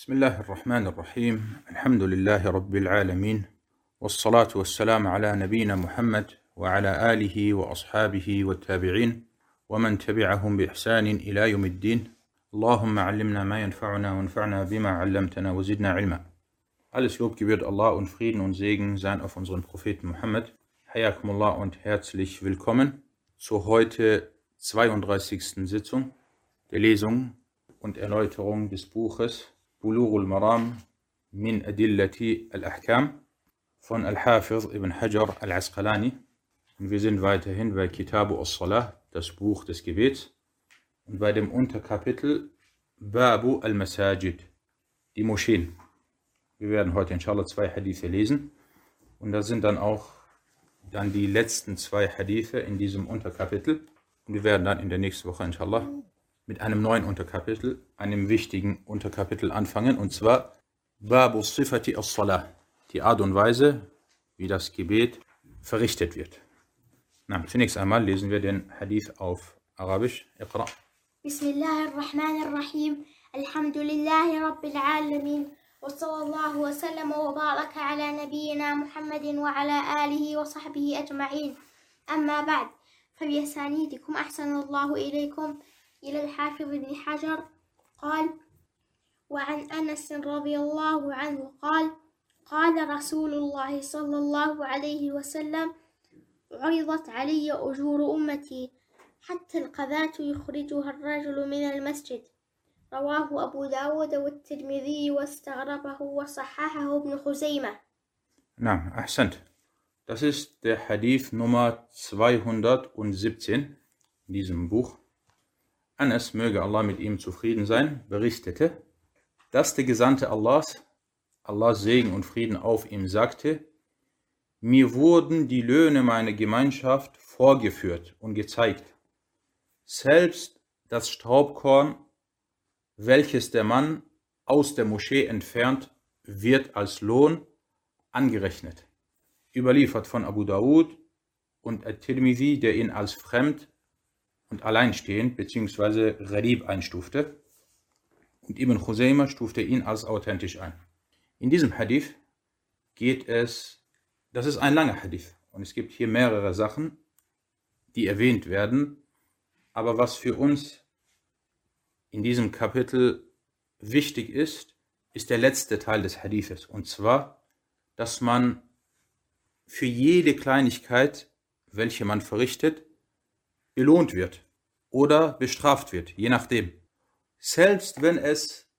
بسم الله الرحمن الرحيم الحمد لله رب العالمين والصلاة والسلام على نبينا محمد وعلى آله وأصحابه والتابعين ومن تبعهم بإحسان إلى يوم الدين اللهم علمنا ما ينفعنا وانفعنا بما علمتنا وزدنا علما Alles Lob gebührt Allah und Frieden und Segen seien auf unseren Propheten Muhammad. Hayakumullah und herzlich willkommen zur heute 32. Sitzung der Lesung und Erläuterung des Buches Bulurul Maram min Adillati al-Ahkam von Al-Hafiz ibn Hajar al-Asqalani. Und wir sind weiterhin bei Kitabu as-Salah, das Buch des Gebets, und bei dem Unterkapitel Babu al-Masajid, die Moscheen. Wir werden heute inshallah zwei Hadithe lesen und da sind dann auch dann die letzten zwei Hadithe in diesem Unterkapitel. Und wir werden dann in der nächsten Woche inshallah mit einem neuen Unterkapitel, einem wichtigen Unterkapitel anfangen und zwar Babu Sifati as-Salah, die Art und Weise, wie das Gebet verrichtet wird. Na, zunächst einmal lesen wir den Hadith auf Arabisch. Iqra. بسم الله الرحمن الرحيم الحمد لله رب العالمين وصلى الله وسلم وبارك على نبينا محمد وعلى آله وصحبه أجمعين أما بعد فبأسانيدكم أحسن الله إليكم إلى الحافظ بن حجر قال وعن أنس رضي الله عنه قال قال رسول الله صلى الله عليه وسلم عرضت علي أجور أمتي حتى القذاة يخرجها الرجل من المسجد رواه أبو داود والترمذي واستغربه وصححه ابن خزيمة Na, ahsant. Das ist der Hadith Nummer 217 in diesem Buch. Anas, möge Allah mit ihm zufrieden sein, berichtete, dass der Gesandte Allahs, Allahs Segen und Frieden auf ihm, sagte, mir wurden die Löhne meiner Gemeinschaft vorgeführt und gezeigt. Selbst das Staubkorn, welches der Mann aus der Moschee entfernt, wird als Lohn angerechnet. Überliefert von Abu Dawud und At-Tirmidhi, der ihn als fremd und alleinstehend bzw. Gharib einstufte. Und Ibn Khuzaymah stufte ihn als authentisch ein. In diesem Hadith geht es, das ist ein langer Hadith und es gibt hier mehrere Sachen, die erwähnt werden, aber was für uns in diesem Kapitel wichtig ist, ist der letzte Teil des Hadithes und zwar, dass man für jede Kleinigkeit, welche man verrichtet, belohnt wird oder bestraft wird, je nachdem. Selbst wenn es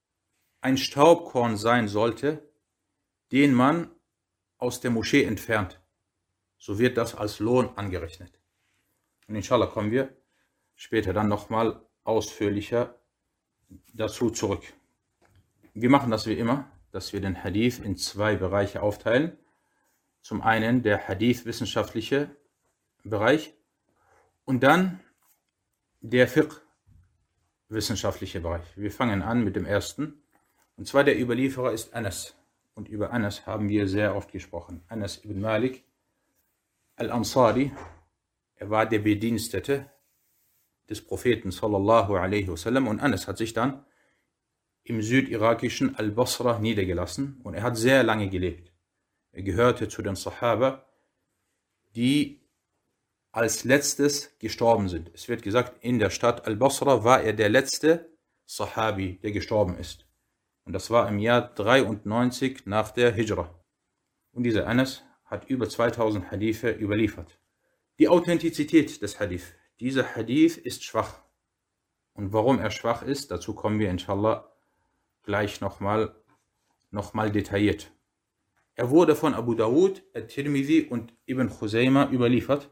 ein Staubkorn sein sollte, den man aus der Moschee entfernt, so wird das als Lohn angerechnet. Und inshallah kommen wir später dann nochmal ausführlicher dazu zurück. Wir machen das wie immer, dass wir den Hadith in zwei Bereiche aufteilen. Zum einen der Hadith-wissenschaftliche Bereich und dann der Fiqh-wissenschaftliche Bereich. Wir fangen an mit dem ersten. Und zwar der Überlieferer ist Anas. Und über Anas haben wir sehr oft gesprochen. Anas ibn Malik al-Ansari, er war der Bedienstete des Propheten sallallahu alaihi wasallam und Anas hat sich dann im südirakischen Al-Basra niedergelassen und er hat sehr lange gelebt. Er gehörte zu den Sahaba, die als letztes gestorben sind. Es wird gesagt, in der Stadt Al-Basra war er der letzte Sahabi, der gestorben ist. Und das war im Jahr 93 nach der Hijra. Und dieser Anas hat über 2000 Hadithe überliefert. Die Authentizität des Hadith. Dieser Hadith ist schwach. Und warum er schwach ist, dazu kommen wir inshallah gleich nochmal noch mal detailliert. Er wurde von Abu Dawud, At-Tirmidhi und Ibn Khuzaymah überliefert.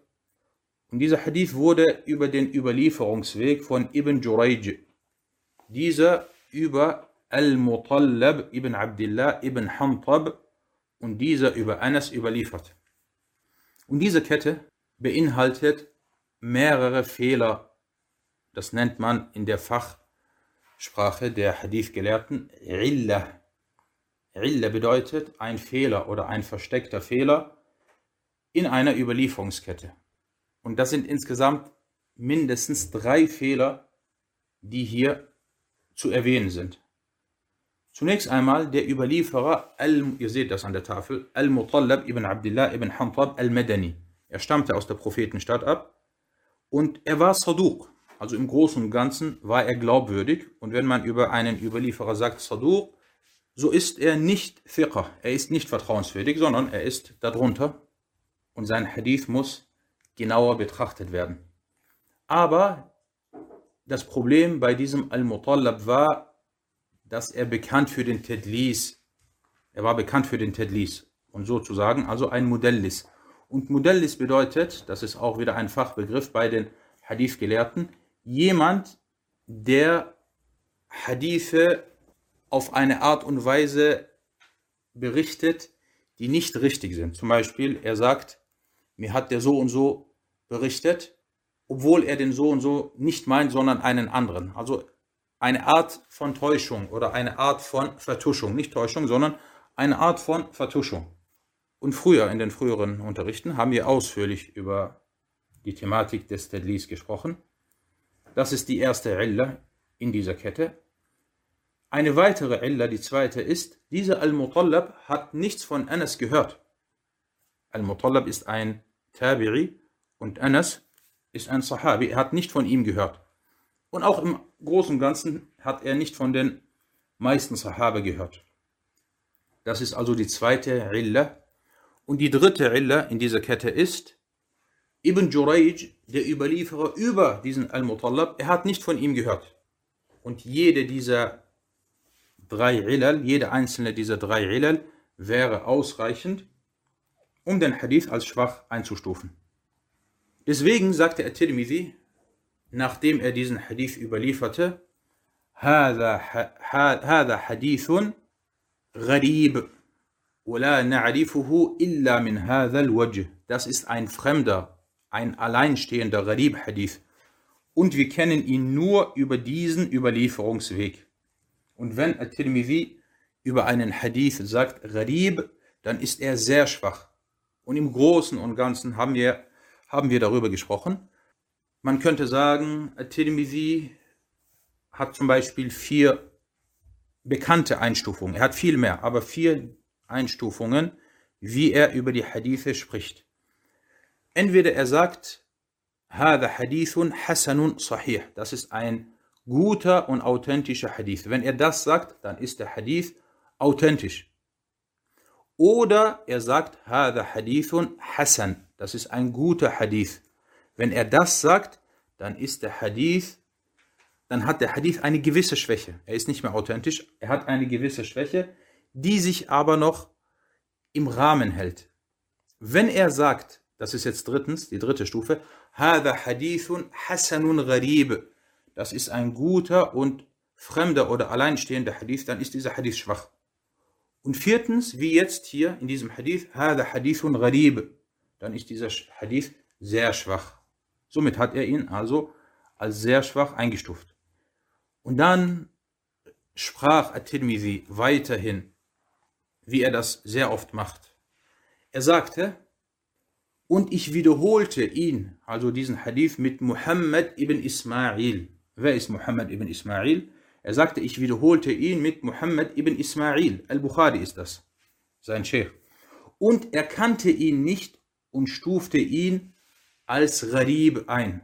Und dieser Hadith wurde über den Überlieferungsweg von Ibn Jurayj, dieser über Al-Mutallab ibn Abdullah ibn Hantab und dieser über Anas überliefert. Und diese Kette beinhaltet mehrere Fehler. Das nennt man in der Fachsprache der Hadith-Gelehrten Illa. Illa bedeutet ein Fehler oder ein versteckter Fehler in einer Überlieferungskette. Und das sind insgesamt mindestens drei Fehler, die hier zu erwähnen sind. Zunächst einmal der Überlieferer, Al, ihr seht das an der Tafel, Al-Mutallab ibn Abdullah ibn Hantab al-Madani. Er stammte aus der Prophetenstadt ab und er war Saduq. Also im Großen und Ganzen war er glaubwürdig. Und wenn man über einen Überlieferer sagt Saduq, so ist er nicht Fiqh, er ist nicht vertrauenswürdig, sondern er ist darunter und sein Hadith muss genauer betrachtet werden. Aber das Problem bei diesem Al-Mutallab war, dass er bekannt für den Tedlis, er war bekannt für den Tedlis und sozusagen also ein Modellis. Und Modellis bedeutet, das ist auch wieder ein Fachbegriff bei den Hadith-Gelehrten, jemand, der Hadithe auf eine Art und Weise berichtet, die nicht richtig sind. Zum Beispiel, er sagt, mir hat der so und so berichtet, obwohl er den so und so nicht meint, sondern einen anderen. Also eine Art von Täuschung oder eine Art von Vertuschung. Nicht Täuschung, sondern eine Art von Vertuschung. Und früher, in den früheren Unterrichten, haben wir ausführlich über die Thematik des Tedlis gesprochen. Das ist die erste Illa in dieser Kette. Eine weitere Illa, die zweite ist, dieser Al-Mutallab hat nichts von Anas gehört. Al-Mutallab ist ein Tabi'i und Anas ist ein Sahabi. Er hat nicht von ihm gehört. Und auch im Großen und Ganzen hat er nicht von den meisten Sahabe gehört. Das ist also die zweite Illa. Und die dritte Illa in dieser Kette ist, Ibn Jurayj, der Überlieferer über diesen Al-Mutallab, er hat nicht von ihm gehört. Und jede dieser drei Ilal, jede einzelne dieser drei Ilal wäre ausreichend, um den Hadith als schwach einzustufen. Deswegen sagte At-Tirmidhi, nachdem er diesen Hadith überlieferte, هذا حديث غريب ولا نعرفه إلا من هذا الوجه. Das ist ein fremder, ein alleinstehender Gharib-Hadith. Und wir kennen ihn nur über diesen Überlieferungsweg. Und wenn At-Tirmidhi über einen Hadith sagt Gharib, dann ist er sehr schwach. Und im Großen und Ganzen haben wir, haben wir darüber gesprochen. Man könnte sagen, At-Tirmidhi hat zum Beispiel vier bekannte Einstufungen. Er hat viel mehr, aber vier Einstufungen, wie er über die Hadithe spricht. Entweder er sagt, هذا حديث حسن صحيح. Das ist ein guter und authentischer Hadith. Wenn er das sagt, dann ist der Hadith authentisch. Oder er sagt, Hada Hadithun Hassan. Das ist ein guter Hadith. Wenn er das sagt, dann ist der Hadith, dann hat der Hadith eine gewisse Schwäche. Er ist nicht mehr authentisch, er hat eine gewisse Schwäche, die sich aber noch im Rahmen hält. Wenn er sagt, das ist jetzt drittens, die dritte Stufe, Hada Hadithun Hassanun Gharib. Das ist ein guter und fremder oder alleinstehender Hadith, dann ist dieser Hadith schwach. Und viertens, wie jetzt hier in diesem Hadith, هذا Hadithun Gharib, dann ist dieser Hadith sehr schwach. Somit hat er ihn also als sehr schwach eingestuft. Und dann sprach At-Tirmidhi weiterhin, wie er das sehr oft macht. Er sagte, und ich wiederholte ihn, also diesen Hadith, mit Muhammad ibn Ismail. Wer ist Muhammad ibn Ismail? Er sagte, ich wiederholte ihn mit Muhammad ibn Ismail. Al-Bukhari ist das, sein Sheikh. Und er kannte ihn nicht und stufte ihn als Gharib ein.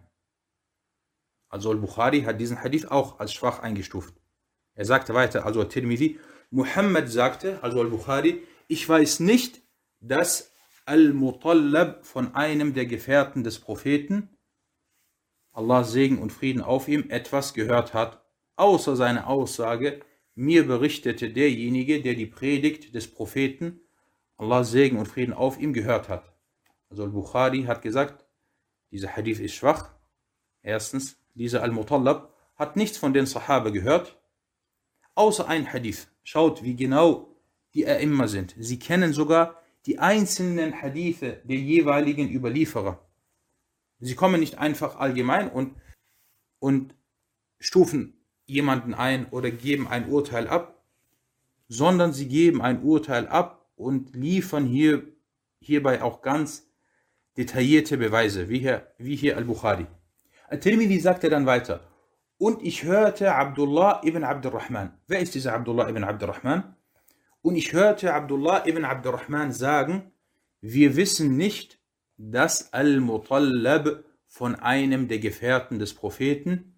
Also Al-Bukhari hat diesen Hadith auch als schwach eingestuft. Er sagte weiter, also Tirmidhi, Muhammad sagte, also Al-Bukhari, ich weiß nicht, dass Al-Mutallab von einem der Gefährten des Propheten, Allah Segen und Frieden auf ihm, etwas gehört hat, außer seine Aussage, mir berichtete derjenige, der die Predigt des Propheten, Allah Segen und Frieden auf ihm, gehört hat. Also Al-Bukhari hat gesagt, dieser Hadith ist schwach. Erstens, dieser Al-Mutallab hat nichts von den Sahaba gehört, außer ein Hadith. Schaut, wie genau die er immer sind. Sie kennen sogar die einzelnen Hadithe der jeweiligen Überlieferer. Sie kommen nicht einfach allgemein und, und stufen jemanden ein oder geben ein Urteil ab, sondern sie geben ein Urteil ab und liefern hier, hierbei auch ganz detaillierte Beweise, wie hier, wie hier Al-Bukhari. Al-Tirmidhi sagte dann weiter, Und ich hörte Abdullah ibn Abdurrahman. Wer ist dieser Abdullah ibn Abdurrahman? Und ich hörte Abdullah ibn Abdurrahman sagen, wir wissen nicht, dass Al-Mutallab von einem der Gefährten des Propheten,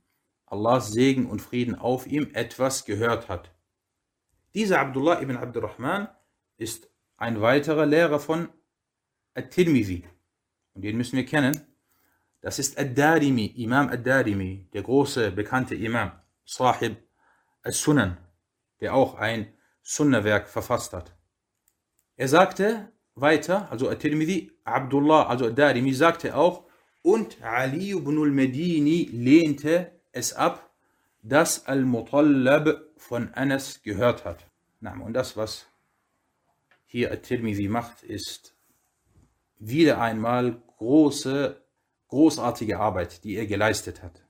Allahs Segen und Frieden auf ihm, etwas gehört hat. Dieser Abdullah ibn Abdurrahman ist ein weiterer Lehrer von At-Tirmidhi. Und den müssen wir kennen. Das ist Ad-Darimi, Imam Ad-Darimi, der große, bekannte Imam, Sahib As-Sunan, der auch ein Sunnah-Werk verfasst hat. Er sagte weiter, also At-Tirmidhi, Abdullah, also Ad-Darimi, sagte auch, und Ali ibn al-Medini lehnte es ab, dass Al-Mutallab von Anas gehört hat. Und das, was hier At-Tirmidhi macht, ist wieder einmal große großartige Arbeit, die er geleistet hat.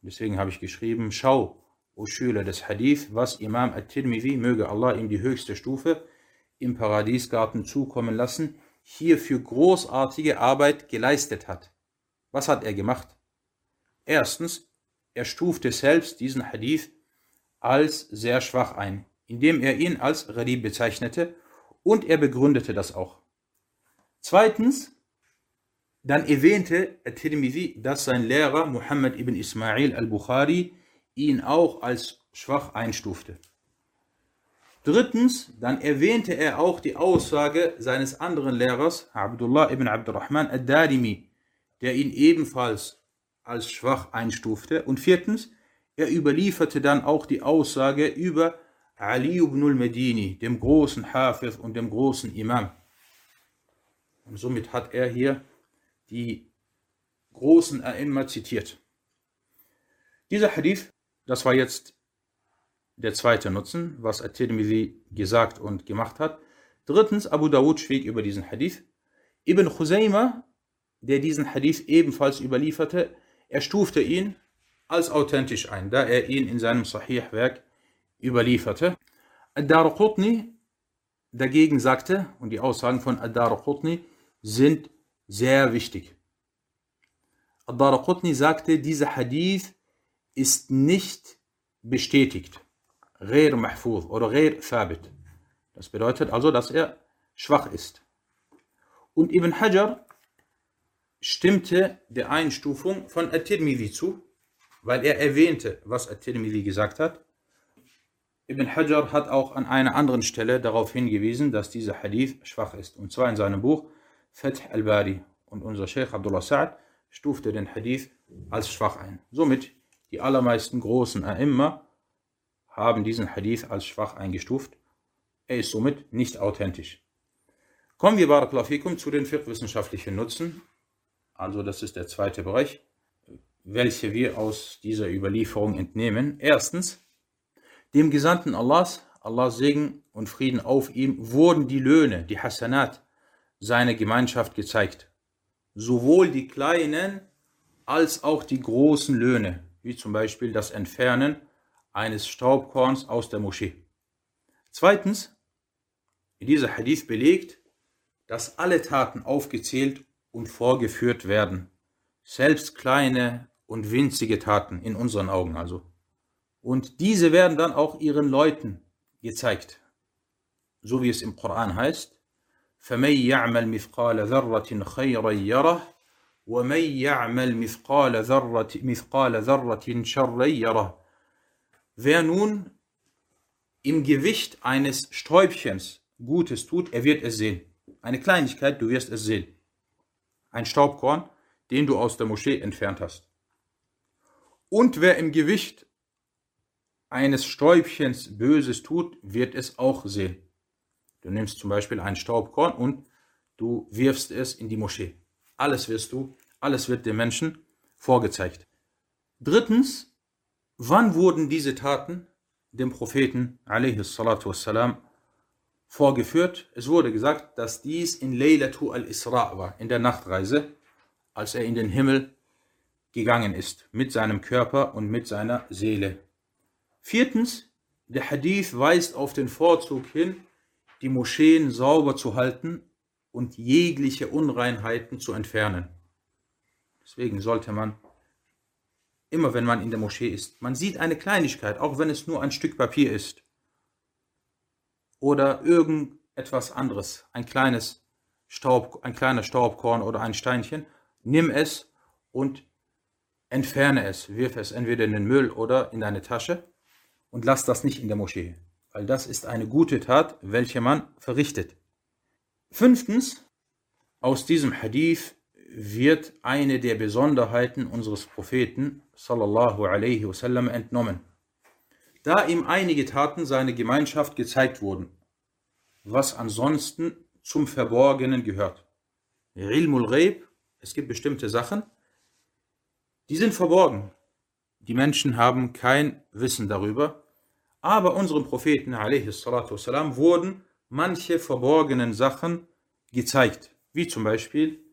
Deswegen habe ich geschrieben, schau, o Schüler des Hadith, was Imam at-Tirmidhi, möge Allah ihm die höchste Stufe im Paradiesgarten zukommen lassen, hier für großartige Arbeit geleistet hat. Was hat er gemacht? Erstens, er stufte selbst diesen Hadith als sehr schwach ein, indem er ihn als Gharib bezeichnete und er begründete das auch. Zweitens, dann erwähnte At-Tirmidhi, dass sein Lehrer Muhammad ibn Ismail al-Bukhari ihn auch als schwach einstufte. Drittens, dann erwähnte er auch die Aussage seines anderen Lehrers, Abdullah ibn Abdurrahman ad-Darimi, der ihn ebenfalls als schwach einstufte. Und viertens, er überlieferte dann auch die Aussage über Ali ibn al-Medini, dem großen Hafiz und dem großen Imam. Und somit hat er hier die großen A'imma zitiert. Dieser Hadith, das war jetzt der zweite Nutzen, was At-Tirmidhi gesagt und gemacht hat. Drittens, Abu Dawud schwieg über diesen Hadith. Ibn Khuzayma, der diesen Hadith ebenfalls überlieferte, er stufte ihn als authentisch ein, da er ihn in seinem Sahih-Werk überlieferte. Ad-Darqutni dagegen sagte, und die Aussagen von Ad-Darqutni sind sehr wichtig. Ad-Darqutni sagte, dieser Hadith ist nicht bestätigt. Ghair mahfuz oder ghair thabit. Das bedeutet also, dass er schwach ist. Und Ibn Hajar stimmte der Einstufung von At-Tirmidhi zu, weil er erwähnte, was At-Tirmidhi gesagt hat. Ibn Hajar hat auch an einer anderen Stelle darauf hingewiesen, dass dieser Hadith schwach ist. Und zwar in seinem Buch Fath al-Bari und unser Sheikh Abdullah Sa'ad stufte den Hadith als schwach ein. Somit die allermeisten großen A'imma haben diesen Hadith als schwach eingestuft. Er ist somit nicht authentisch. Kommen wir, Barakallahu zu den fiqh-wissenschaftlichen Nutzen. Also das ist der zweite Bereich, welche wir aus dieser Überlieferung entnehmen. Erstens, dem Gesandten Allahs, Allahs Segen und Frieden auf ihm, wurden die Löhne, die Hasanat, seine Gemeinschaft gezeigt. Sowohl die kleinen als auch die großen Löhne, wie zum Beispiel das Entfernen eines Staubkorns aus der Moschee. Zweitens, dieser Hadith belegt, dass alle Taten aufgezählt und vorgeführt werden, selbst kleine und winzige Taten in unseren Augen also. Und diese werden dann auch ihren Leuten gezeigt, so wie es im Koran heißt, فمن يعمل مثقال ذرة خيرا يره ومن يعمل مثقال ذرة مثقال ذرة شرا يره Wer nun im Gewicht eines Stäubchens Gutes tut, er wird es sehen. Eine Kleinigkeit, du wirst es sehen. Ein Staubkorn, den du aus der Moschee entfernt hast. Und wer im Gewicht eines Stäubchens Böses tut, wird es auch sehen. Du nimmst zum Beispiel ein Staubkorn und du wirfst es in die Moschee. Alles wirst du, alles wird den Menschen vorgezeigt. Drittens, wann wurden diese Taten dem Propheten wassalam, vorgeführt? Es wurde gesagt, dass dies in Laylatu al-Isra war, in der Nachtreise, als er in den Himmel gegangen ist, mit seinem Körper und mit seiner Seele. Viertens, der Hadith weist auf den Vorzug hin, die Moscheen sauber zu halten und jegliche Unreinheiten zu entfernen. Deswegen sollte man immer wenn man in der Moschee ist, man sieht eine Kleinigkeit, auch wenn es nur ein Stück Papier ist oder irgendetwas anderes, ein kleines Staub, ein kleiner Staubkorn oder ein Steinchen, nimm es und entferne es, wirf es entweder in den Müll oder in deine Tasche und lass das nicht in der Moschee, weil das ist eine gute Tat, welche man verrichtet. Fünftens, aus diesem Hadith wird eine der Besonderheiten unseres Propheten sallallahu alaihi wasallam entnommen Da ihm einige Taten seiner Gemeinschaft gezeigt wurden, was ansonsten zum Verborgenen gehört. Ilmul Ghaib, es gibt bestimmte Sachen, die sind verborgen. Die Menschen haben kein Wissen darüber, aber unserem Propheten والسلام, wurden manche verborgenen Sachen gezeigt, wie zum Beispiel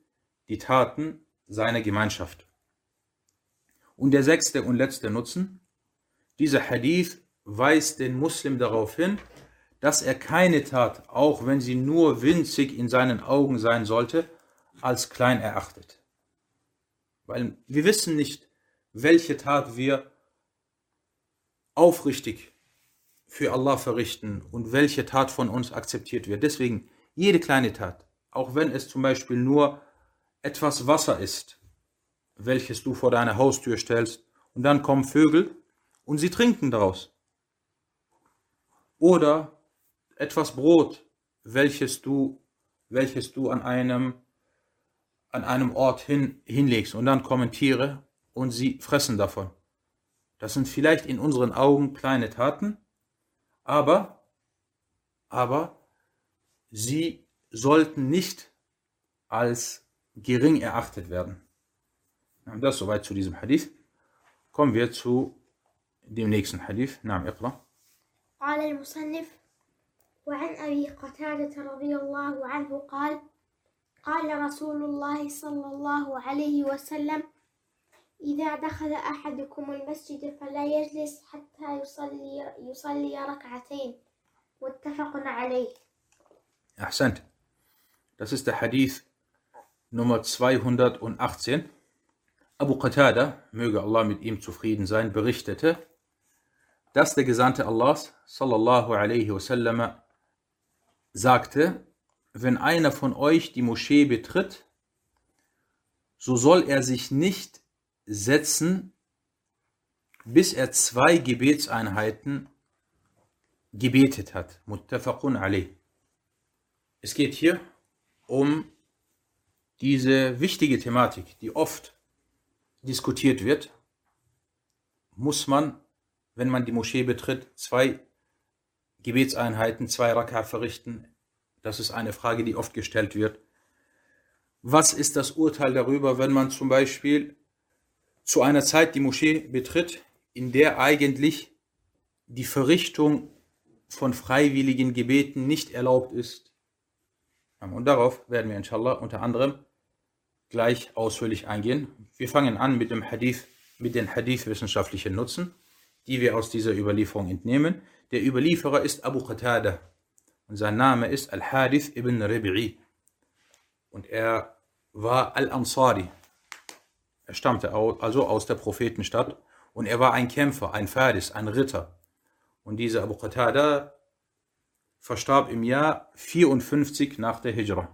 die Taten seiner Gemeinschaft. Und der sechste und letzte Nutzen, dieser Hadith weist den Muslim darauf hin, dass er keine Tat, auch wenn sie nur winzig in seinen Augen sein sollte, als klein erachtet. Weil wir wissen nicht, welche Tat wir aufrichtig für Allah verrichten und welche Tat von uns akzeptiert wird. Deswegen jede kleine Tat, auch wenn es zum Beispiel nur etwas Wasser ist, welches du vor deine Haustür stellst, und dann kommen Vögel und sie trinken daraus. Oder etwas Brot, welches du, welches du an einem, an einem Ort hin, hinlegst, und dann kommen Tiere und sie fressen davon. Das sind vielleicht in unseren Augen kleine Taten, aber, aber sie sollten nicht als gering erachtet werden. Das soweit zu diesem Hadith. Kommen wir zu dem nächsten Hadith. نعم اقرأ. قال المصنف وعن أبي قتادة رضي الله عنه قال قال رسول الله صلى الله عليه وسلم إذا دخل أحدكم المسجد فلا يجلس حتى يصلي يصلي ركعتين متفق عليه أحسنت Das ist der Hadith Nummer 218. Abu Qatada, möge Allah mit ihm zufrieden sein, berichtete, dass der Gesandte Allahs, sallallahu alaihi wasallam, sagte, wenn einer von euch die Moschee betritt, so soll er sich nicht setzen, bis er zwei Gebetseinheiten gebetet hat. Muttafaqun alayh. Es geht hier um diese wichtige Thematik, die oft diskutiert wird. Muss man, wenn man die Moschee betritt, zwei Gebetseinheiten, zwei Raka verrichten? Das ist eine Frage, die oft gestellt wird. Was ist das Urteil darüber, wenn man zum Beispiel zu einer Zeit die Moschee betritt, in der eigentlich die Verrichtung von freiwilligen Gebeten nicht erlaubt ist. Und darauf werden wir inshallah unter anderem gleich ausführlich eingehen. Wir fangen an mit dem Hadith, mit den Hadith-wissenschaftlichen Nutzen, die wir aus dieser Überlieferung entnehmen. Der Überlieferer ist Abu Qatada und sein Name ist Al-Hadith ibn Rabi'i. Und er war Al-Ansari, er stammte also aus der Prophetenstadt und er war ein Kämpfer, ein Fadis, ein Ritter. Und dieser Abu Qatada verstarb im Jahr 54 nach der Hijra.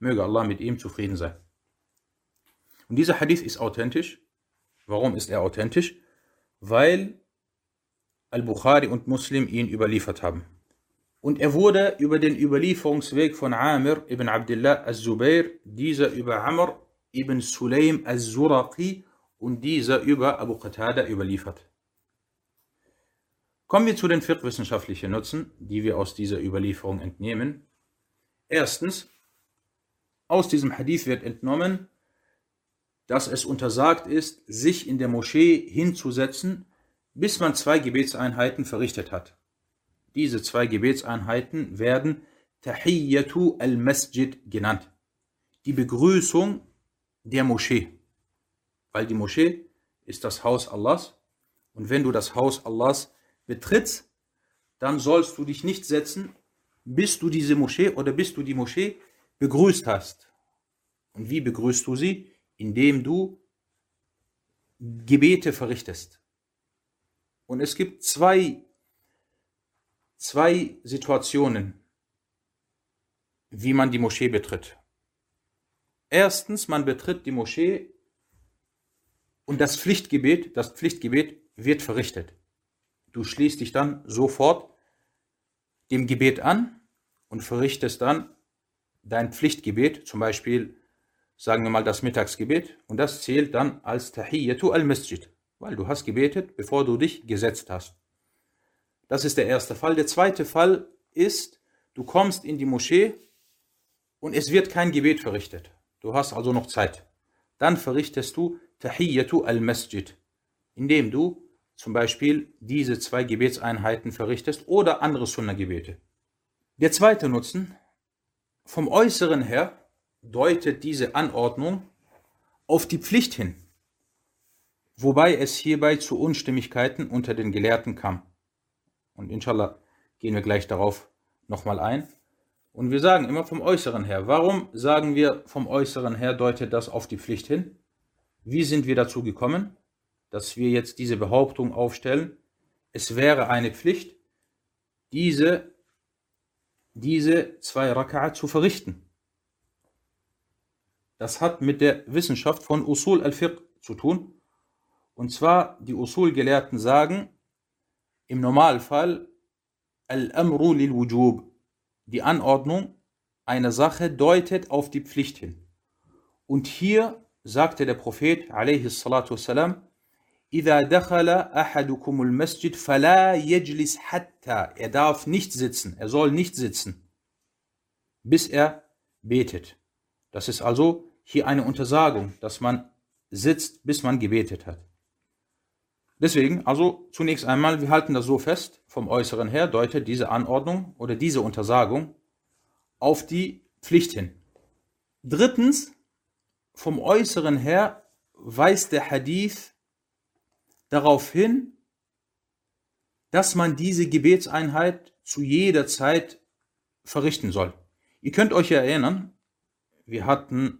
Möge Allah mit ihm zufrieden sein. Und dieser Hadith ist authentisch. Warum ist er authentisch? Weil Al-Bukhari und Muslim ihn überliefert haben. Und er wurde über den Überlieferungsweg von Amir ibn Abdullah al-Zubair, dieser über Amr ibn Sulaim al-Zuraqi und dieser über Abu Qatada überliefert. Kommen wir zu den fiqh-wissenschaftlichen Nutzen, die wir aus dieser Überlieferung entnehmen. Erstens, aus diesem Hadith wird entnommen, dass es untersagt ist, sich in der Moschee hinzusetzen, bis man zwei Gebetseinheiten verrichtet hat. Diese zwei Gebetseinheiten werden Tahiyyatu al-Masjid genannt. Die Begrüßung der Moschee. Weil die Moschee ist das Haus Allahs. Und wenn du das Haus Allahs betrittst, dann sollst du dich nicht setzen, bis du diese Moschee oder bis du die Moschee begrüßt hast. Und wie begrüßt du sie? Indem du Gebete verrichtest. Und es gibt zwei, zwei Situationen, wie man die Moschee betritt. Erstens, man betritt die Moschee und das Pflichtgebet, das Pflichtgebet wird verrichtet. Du schließt dich dann sofort dem Gebet an und verrichtest dann dein Pflichtgebet, zum Beispiel sagen wir mal das Mittagsgebet, und das zählt dann als Tahiyyatu al-Masjid, weil du hast gebetet, bevor du dich gesetzt hast. Das ist der erste Fall. Der zweite Fall ist, du kommst in die Moschee und es wird kein Gebet verrichtet. Du hast also noch Zeit. Dann verrichtest du Tahiyyatu al-Masjid, indem du zum Beispiel diese zwei Gebetseinheiten verrichtest oder andere Sunna-Gebete. Der zweite Nutzen, vom Äußeren her deutet diese Anordnung auf die Pflicht hin, wobei es hierbei zu Unstimmigkeiten unter den Gelehrten kam. Und inshallah gehen wir gleich darauf nochmal ein. Und wir sagen immer vom Äußeren her. Warum sagen wir vom Äußeren her deutet das auf die Pflicht hin? Wie sind wir dazu gekommen, dass wir jetzt diese Behauptung aufstellen? Es wäre eine Pflicht, diese, diese zwei Raka'a zu verrichten. Das hat mit der Wissenschaft von Usul al-Fiqh zu tun. Und zwar, die Usul-Gelehrten sagen, im Normalfall, Al-Amru lil-Wujub, die Anordnung einer Sache deutet auf die Pflicht hin. Und hier sagte der Prophet, alaihi salatu wassalam, إذا دخل أحدكم المسجد فلا يجلس حتى er darf nicht sitzen, er soll nicht sitzen, bis er betet. Das ist also hier eine Untersagung, dass man sitzt, bis man gebetet hat. Deswegen, also zunächst einmal, wir halten das so fest, vom Äußeren her deutet diese Anordnung oder diese Untersagung auf die Pflicht hin. Drittens, vom Äußeren her weist der Hadith darauf hin, dass man diese Gebetseinheit zu jeder Zeit verrichten soll. Ihr könnt euch erinnern, wir hatten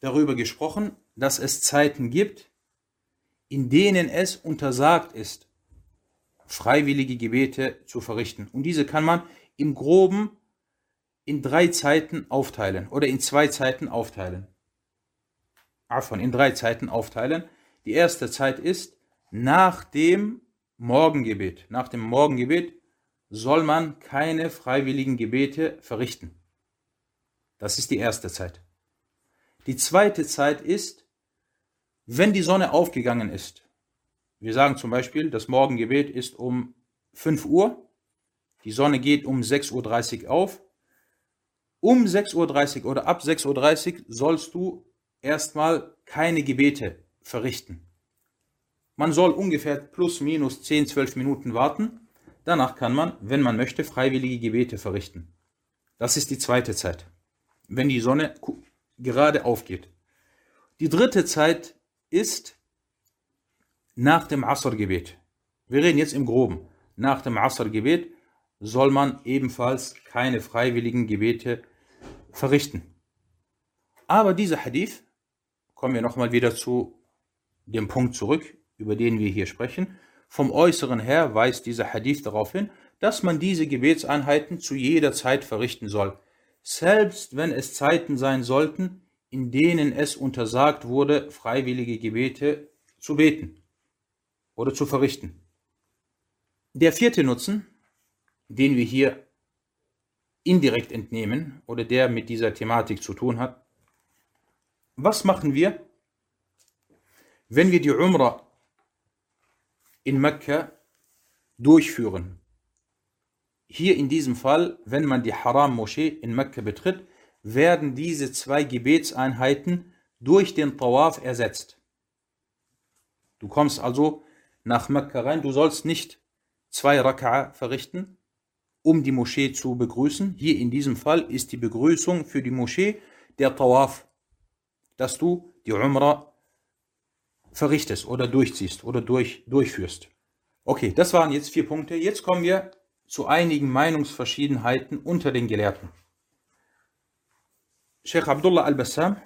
darüber gesprochen, dass es Zeiten gibt, in denen es untersagt ist, freiwillige Gebete zu verrichten. Und diese kann man im groben in drei Zeiten aufteilen oder in zwei Zeiten aufteilen. Afon, in drei Zeiten aufteilen. Die erste Zeit ist nach dem Morgengebet. Nach dem Morgengebet soll man keine freiwilligen Gebete verrichten. Das ist die erste Zeit. Die zweite Zeit ist, wenn die Sonne aufgegangen ist. Wir sagen zum Beispiel, das Morgengebet ist um 5 Uhr, die Sonne geht um 6.30 Uhr auf. Um 6.30 Uhr oder ab 6.30 Uhr sollst du erstmal keine Gebete verrichten. Man soll ungefähr plus minus 10, 12 Minuten warten. Danach kann man, wenn man möchte, freiwillige Gebete verrichten. Das ist die zweite Zeit wenn die Sonne gerade aufgeht. Die dritte Zeit ist nach dem Asr-Gebet. Wir reden jetzt im Groben. Nach dem Asr-Gebet soll man ebenfalls keine freiwilligen Gebete verrichten. Aber dieser Hadith, kommen wir nochmal wieder zu dem Punkt zurück, über den wir hier sprechen. Vom Äußeren her weist dieser Hadith darauf hin, dass man diese Gebetseinheiten zu jeder Zeit verrichten soll selbst wenn es Zeiten sein sollten, in denen es untersagt wurde, freiwillige Gebete zu beten oder zu verrichten. Der vierte Nutzen, den wir hier indirekt entnehmen oder der mit dieser Thematik zu tun hat, was machen wir, wenn wir die Umrah in Mekka durchführen hier in diesem Fall, wenn man die Haram-Moschee in Mekka betritt, werden diese zwei Gebetseinheiten durch den Tawaf ersetzt. Du kommst also nach Mekka rein, du sollst nicht zwei Raka'a verrichten, um die Moschee zu begrüßen. Hier in diesem Fall ist die Begrüßung für die Moschee der Tawaf, dass du die Umrah verrichtest oder durchziehst oder durch, durchführst. Okay, das waren jetzt vier Punkte. Jetzt kommen wir zu einigen Meinungsverschiedenheiten unter den Gelehrten. Sheikh Abdullah al-Bassam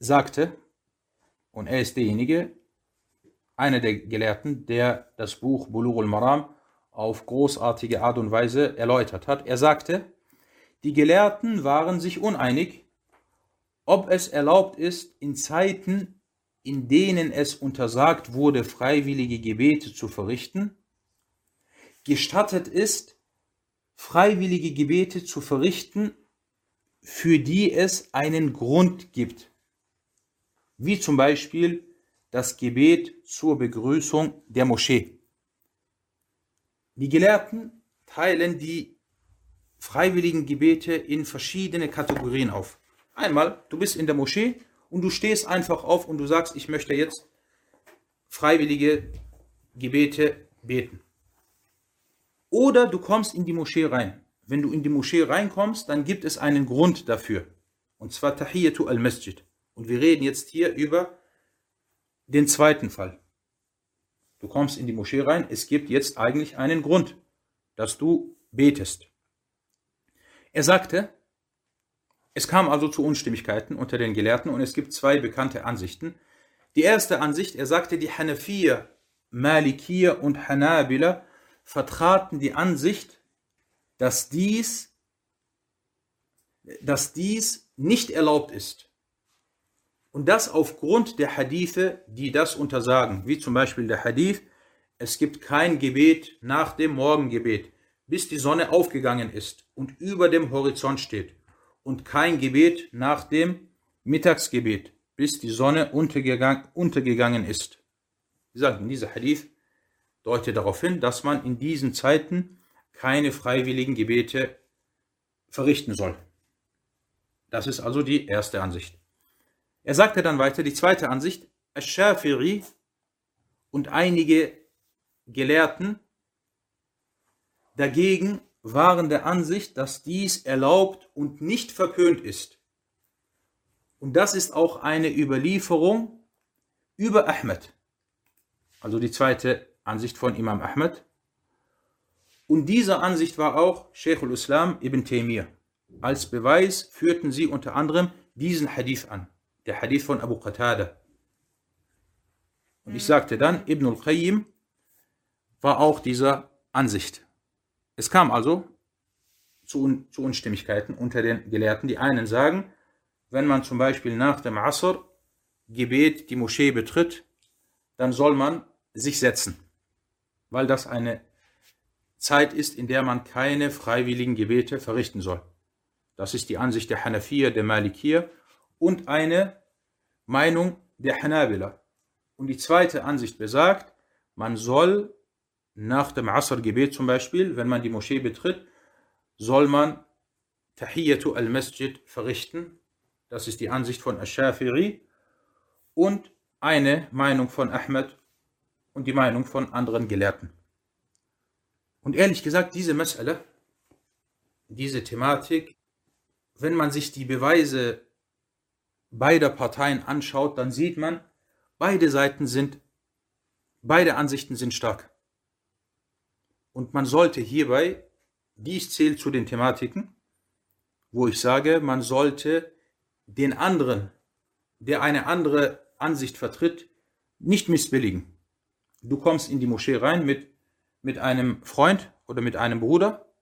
sagte, und er ist derjenige, einer der Gelehrten, der das Buch Bulurul Maram auf großartige Art und Weise erläutert hat. Er sagte, die Gelehrten waren sich uneinig, ob es erlaubt ist, in Zeiten, in denen es untersagt wurde, freiwillige Gebete zu verrichten, gestattet ist, freiwillige Gebete zu verrichten, für die es einen Grund gibt, wie zum Beispiel das Gebet zur Begrüßung der Moschee. Die Gelehrten teilen die freiwilligen Gebete in verschiedene Kategorien auf. Einmal, du bist in der Moschee und du stehst einfach auf und du sagst, ich möchte jetzt freiwillige Gebete beten. Oder du kommst in die Moschee rein. Wenn du in die Moschee reinkommst, dann gibt es einen Grund dafür. Und zwar Tahiyatu al-Masjid. Und wir reden jetzt hier über den zweiten Fall. Du kommst in die Moschee rein, es gibt jetzt eigentlich einen Grund, dass du betest. Er sagte, es kam also zu Unstimmigkeiten unter den Gelehrten und es gibt zwei bekannte Ansichten. Die erste Ansicht, er sagte, die Hanafiya, Malikiya und Hanabila vertraten die Ansicht, dass dies, dass dies nicht erlaubt ist. Und das aufgrund der Hadithe, die das untersagen, wie zum Beispiel der Hadith, es gibt kein Gebet nach dem Morgengebet, bis die Sonne aufgegangen ist und über dem Horizont steht, und kein Gebet nach dem Mittagsgebet, bis die Sonne untergegangen, untergegangen ist. Wie gesagt, dieser Hadith deutet darauf hin, dass man in diesen Zeiten keine freiwilligen Gebete verrichten soll. Das ist also die erste Ansicht. Er sagte dann weiter, die zweite Ansicht, Ash-Shafiri und einige Gelehrten dagegen waren der Ansicht, dass dies erlaubt und nicht verpönt ist. Und das ist auch eine Überlieferung über Ahmed. Also die zweite Ansicht von Imam Ahmed. Und diese Ansicht war auch Sheikh al-Islam ibn Taymiyyah. Als Beweis führten sie unter anderem diesen Hadith an, der Hadith von Abu Qatada. Und ich sagte dann, Ibn al-Qayyim war auch dieser Ansicht. Es kam also zu, zu Unstimmigkeiten unter den Gelehrten. Die einen sagen, wenn man zum Beispiel nach dem Asr Gebet die Moschee betritt, dann soll man sich setzen weil das eine Zeit ist, in der man keine freiwilligen Gebete verrichten soll. Das ist die Ansicht der Hanafiya, der Malikir und eine Meinung der Hanabila. Und die zweite Ansicht besagt, man soll nach dem Asr-Gebet zum Beispiel, wenn man die Moschee betritt, soll man Tahiyatu al-Masjid verrichten. Das ist die Ansicht von Ash-Shafiri und eine Meinung von Ahmed und die Meinung von anderen Gelehrten. Und ehrlich gesagt, diese Mes'ala, diese Thematik, wenn man sich die Beweise beider Parteien anschaut, dann sieht man, beide Seiten sind, beide Ansichten sind stark. Und man sollte hierbei, dies zählt zu den Thematiken, wo ich sage, man sollte den anderen, der eine andere Ansicht vertritt, nicht missbilligen. Du kommst in die Moschee rein mit, mit einem Freund oder mit einem Bruder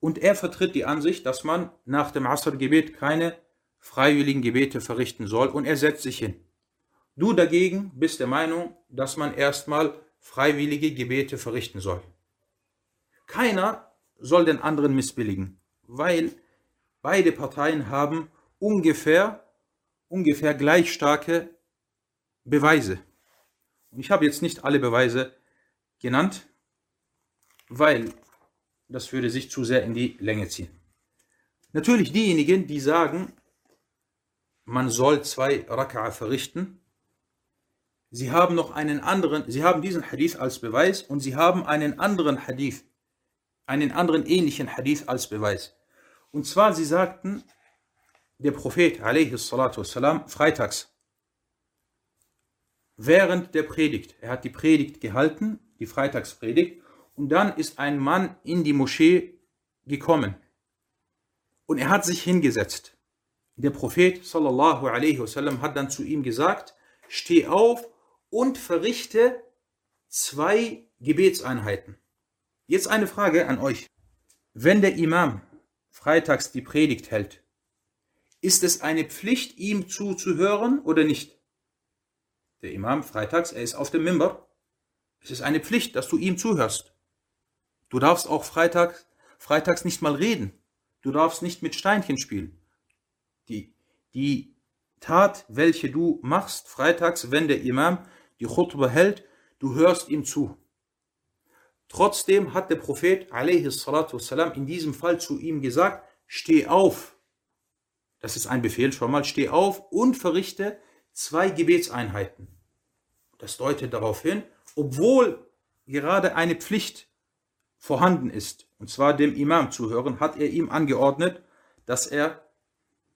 und er vertritt die Ansicht, dass man nach dem Asr-Gebet keine freiwilligen Gebete verrichten soll und er setzt sich hin. Du dagegen bist der Meinung, dass man erstmal freiwillige Gebete verrichten soll. Keiner soll den anderen missbilligen, weil beide Parteien haben ungefähr, ungefähr gleich starke Beweise. Und ich habe jetzt nicht alle Beweise genannt, weil das würde sich zu sehr in die Länge ziehen. Natürlich diejenigen, die sagen, man soll zwei Raka'a verrichten, sie haben noch einen anderen, sie haben diesen Hadith als Beweis und sie haben einen anderen Hadith, einen anderen ähnlichen Hadith als Beweis. Und zwar, sie sagten, der Prophet, a.s. freitags, während der Predigt. Er hat die Predigt gehalten, die Freitagspredigt, und dann ist ein Mann in die Moschee gekommen. Und er hat sich hingesetzt. Der Prophet sallallahu alaihi wasallam hat dann zu ihm gesagt, steh auf und verrichte zwei Gebetseinheiten. Jetzt eine Frage an euch. Wenn der Imam freitags die Predigt hält, ist es eine Pflicht, ihm zuzuhören oder nicht? Der Imam freitags, er ist auf dem Mimber. Es ist eine Pflicht, dass du ihm zuhörst. Du darfst auch freitags, freitags nicht mal reden. Du darfst nicht mit Steinchen spielen. Die, die Tat, welche du machst freitags, wenn der Imam die Khutbah hält, du hörst ihm zu. Trotzdem hat der Prophet والسلام, in diesem Fall zu ihm gesagt, steh auf. Das ist ein Befehl schon mal, steh auf und verrichte zwei Gebetseinheiten. Das deutet darauf hin, obwohl gerade eine Pflicht vorhanden ist, und zwar dem Imam zuhören, hat er ihm angeordnet, dass er,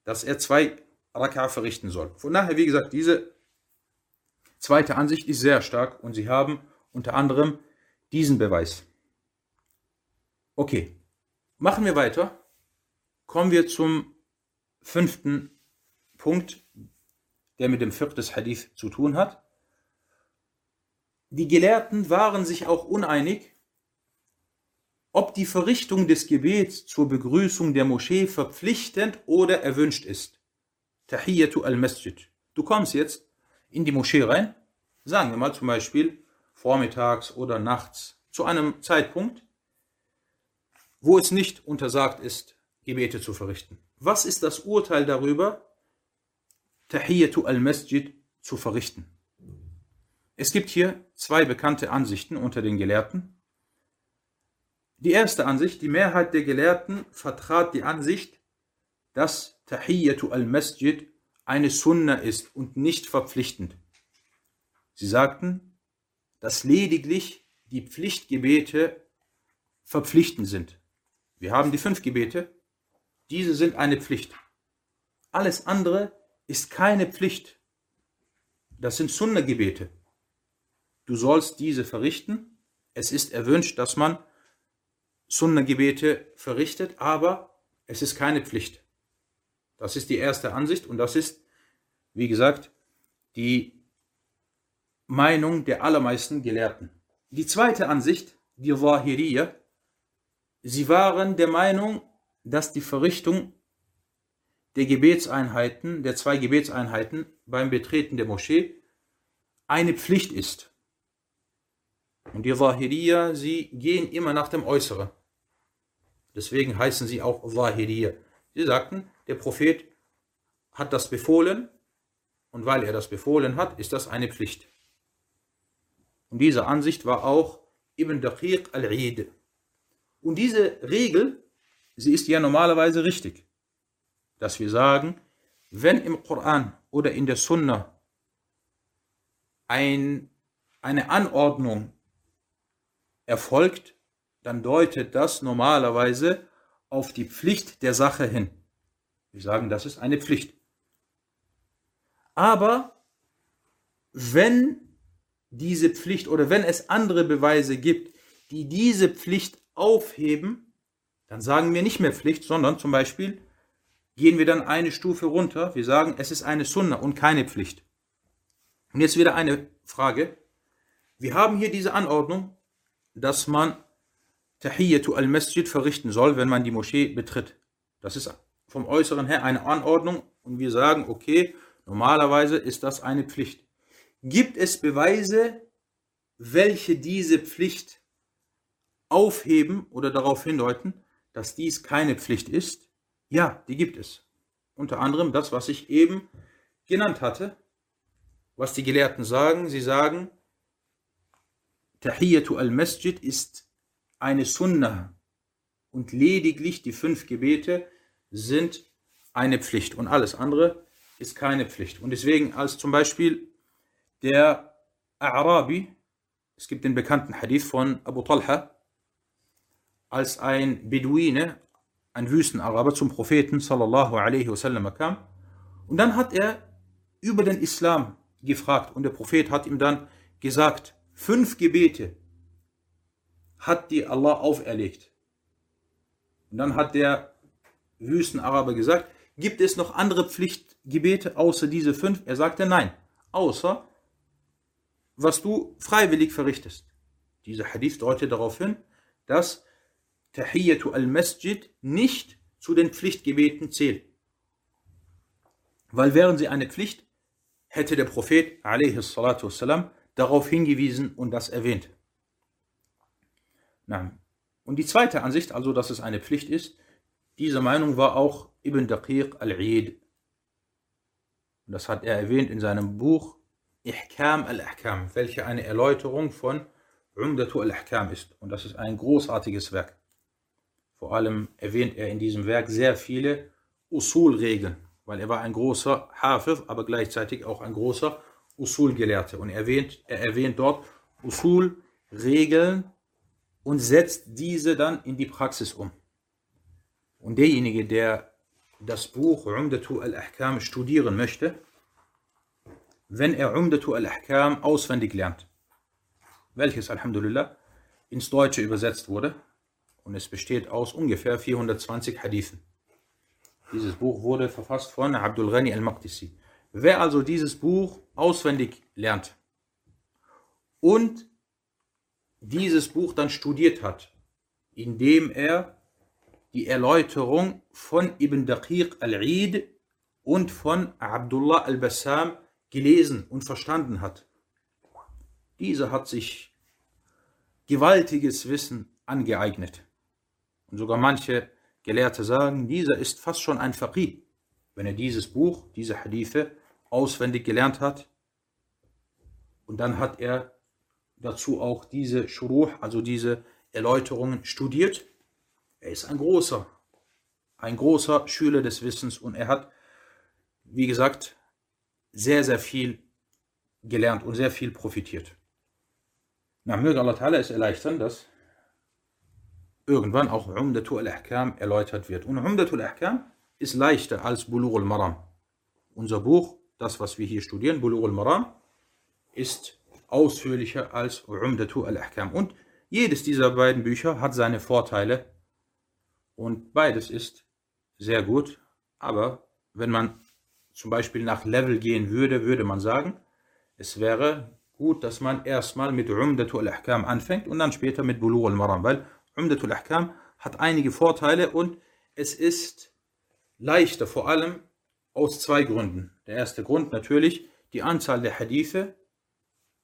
dass er zwei Raka verrichten soll. Von daher, wie gesagt, diese zweite Ansicht ist sehr stark und sie haben unter anderem diesen Beweis. Okay, machen wir weiter. Kommen wir zum fünften Punkt, der mit dem des Hadith zu tun hat. Die Gelehrten waren sich auch uneinig, ob die Verrichtung des Gebets zur Begrüßung der Moschee verpflichtend oder erwünscht ist. Tahiyyatu al-Masjid. Du kommst jetzt in die Moschee rein, sagen wir mal zum Beispiel vormittags oder nachts, zu einem Zeitpunkt, wo es nicht untersagt ist, Gebete zu verrichten. Was ist das Urteil darüber, Tahiyyatu al-Masjid zu verrichten? Es gibt hier zwei bekannte Ansichten unter den Gelehrten. Die erste Ansicht, die Mehrheit der Gelehrten vertrat die Ansicht, dass Tahiyyatu al-Masjid eine Sunna ist und nicht verpflichtend. Sie sagten, dass lediglich die Pflichtgebete verpflichtend sind. Wir haben die fünf Gebete, diese sind eine Pflicht. Alles andere ist keine Pflicht. Das sind Sunna-Gebete. Du sollst diese verrichten. Es ist erwünscht, dass man Sunna-Gebete verrichtet, aber es ist keine Pflicht. Das ist die erste Ansicht und das ist, wie gesagt, die Meinung der allermeisten Gelehrten. Die zweite Ansicht, die Wahiriya, sie waren der Meinung, dass die Verrichtung der Gebetseinheiten, der zwei Gebetseinheiten beim Betreten der Moschee eine Pflicht ist. Und die Wahiriya, sie gehen immer nach dem Äußeren. Deswegen heißen sie auch Zahiriyya. Sie sagten, der Prophet hat das befohlen und weil er das befohlen hat, ist das eine Pflicht. Und diese Ansicht war auch Ibn Daqiq al-Eid. Und diese Regel, sie ist ja normalerweise richtig, dass wir sagen, wenn im Koran oder in der Sunna ein, eine Anordnung erfolgt, dann deutet das normalerweise auf die Pflicht der Sache hin. Wir sagen, das ist eine Pflicht. Aber wenn diese Pflicht oder wenn es andere Beweise gibt, die diese Pflicht aufheben, dann sagen wir nicht mehr Pflicht, sondern zum Beispiel gehen wir dann eine Stufe runter. Wir sagen, es ist eine Sunna und keine Pflicht. Und jetzt wieder eine Frage. Wir haben hier diese Anordnung, dass man Tahiyyatu al-Masjid verrichten soll, wenn man die Moschee betritt. Das ist vom Äußeren her eine Anordnung und wir sagen, okay, normalerweise ist das eine Pflicht. Gibt es Beweise, welche diese Pflicht aufheben oder darauf hindeuten, dass dies keine Pflicht ist? Ja, die gibt es. Unter anderem das, was ich eben genannt hatte, was die Gelehrten sagen. Sie sagen, Tahiyyatu al-Masjid ist eine Sunna und lediglich die fünf Gebete sind eine Pflicht. Und alles andere ist keine Pflicht. Und deswegen als zum Beispiel der Arabi, es gibt den bekannten Hadith von Abu Talha, als ein Beduine, ein Wüstenaraber zum Propheten sallallahu alaihi wasallam kam. Und dann hat er über den Islam gefragt. Und der Prophet hat ihm dann gesagt, fünf Gebete hat die Allah auferlegt. Und dann hat der Wüstenaraber gesagt, gibt es noch andere Pflichtgebete außer diese fünf? Er sagte nein, außer was du freiwillig verrichtest. Dieser Hadith deutet darauf hin, dass Tahiyyatu al-Masjid nicht zu den Pflichtgebeten zählt. Weil wären sie eine Pflicht, hätte der Prophet والسلام, darauf hingewiesen und das erwähnt. Und die zweite Ansicht, also dass es eine Pflicht ist, diese Meinung war auch Ibn Daqiq al-Eid. Das hat er erwähnt in seinem Buch Ihkam al-Ahkam, welche eine Erläuterung von Umdatu al-Ahkam ist. Und das ist ein großartiges Werk. Vor allem erwähnt er in diesem Werk sehr viele Usul-Regeln, weil er war ein großer Hafiz, aber gleichzeitig auch ein großer Usul-Gelehrter. Und er erwähnt, er erwähnt dort Usul-Regeln und setzt diese dann in die Praxis um. Und derjenige, der das Buch Umdatu al-Ahkam studieren möchte, wenn er Umdatu al-Ahkam auswendig lernt, welches Alhamdulillah ins Deutsche übersetzt wurde und es besteht aus ungefähr 420 Hadithen. Dieses Buch wurde verfasst von Abdul Ghani al-Maqdisi. Wer also dieses Buch auswendig lernt und dieses Buch dann studiert hat, indem er die Erläuterung von Ibn Daqiq al-Eid und von Abdullah al-Bassam gelesen und verstanden hat. Dieser hat sich gewaltiges Wissen angeeignet. Und sogar manche Gelehrte sagen, dieser ist fast schon ein Faqih, wenn er dieses Buch, diese Hadithe auswendig gelernt hat. Und dann hat er dazu auch diese Shuruh, also diese Erläuterungen studiert. Er ist ein großer, ein großer Schüler des Wissens und er hat, wie gesagt, sehr, sehr viel gelernt und sehr viel profitiert. Na, möge Allah Ta'ala es erleichtern, dass irgendwann auch Umdatu al-Ahkam erläutert wird. Und Umdatu al-Ahkam ist leichter als Bulur al-Maram. Unser Buch, das was wir hier studieren, Bulur al-Maram, ist ausführlicher als Umdatu al-Ahkam. Und jedes dieser beiden Bücher hat seine Vorteile und beides ist sehr gut. Aber wenn man zum Beispiel nach Level gehen würde, würde man sagen, es wäre gut, dass man erstmal mit Umdatu al-Ahkam anfängt und dann später mit Bulur al-Maram, weil Umdatu al-Ahkam hat einige Vorteile und es ist leichter, vor allem aus zwei Gründen. Der erste Grund natürlich, die Anzahl der Hadithe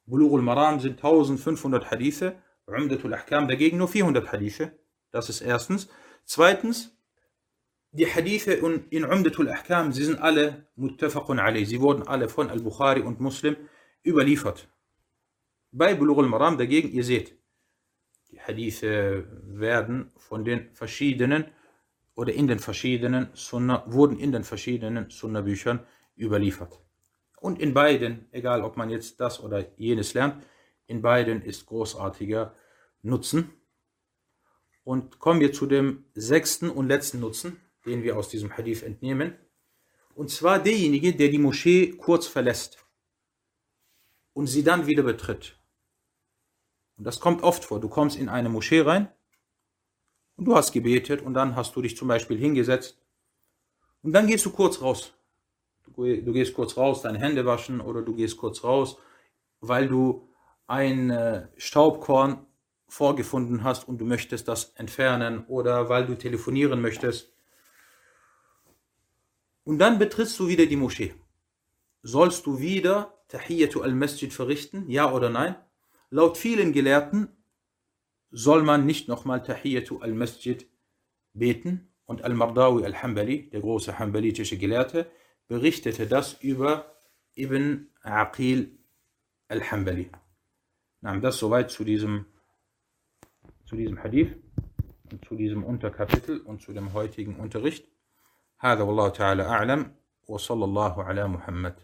Bulugh al-Maram sind 1500 Hadithe, Umdatul Ahkam dagegen nur 400 Hadithe. Das ist erstens. Zweitens, die Hadithe in Umdatul Ahkam, sie sind alle muttafaqun alayh. Sie wurden alle von Al-Bukhari und Muslim überliefert. Bei Bulugh al-Maram dagegen, ihr seht, die Hadithe werden von den verschiedenen oder in den verschiedenen Sunnah, wurden in den verschiedenen Sunnah-Büchern überliefert. Und in beiden, egal ob man jetzt das oder jenes lernt, in beiden ist großartiger Nutzen. Und kommen wir zu dem sechsten und letzten Nutzen, den wir aus diesem Hadith entnehmen. Und zwar derjenige, der die Moschee kurz verlässt und sie dann wieder betritt. Und das kommt oft vor. Du kommst in eine Moschee rein und du hast gebetet und dann hast du dich zum Beispiel hingesetzt und dann gehst du kurz raus du gehst kurz raus, deine Hände waschen oder du gehst kurz raus, weil du ein äh, Staubkorn vorgefunden hast und du möchtest das entfernen oder weil du telefonieren möchtest. Und dann betrittst du wieder die Moschee. Sollst du wieder Tahiyyatu al-Masjid verrichten? Ja oder nein? Laut vielen Gelehrten soll man nicht nochmal Tahiyyatu al-Masjid beten. Und Al-Mardawi al-Hambali, der große hambalitische Gelehrte, berichtete das über Ibn Aqil al-Hambali. Das soweit zu diesem, zu diesem Hadith und zu diesem Unterkapitel und zu dem heutigen Unterricht. هذا والله تعالى أعلم وصلى الله على محمد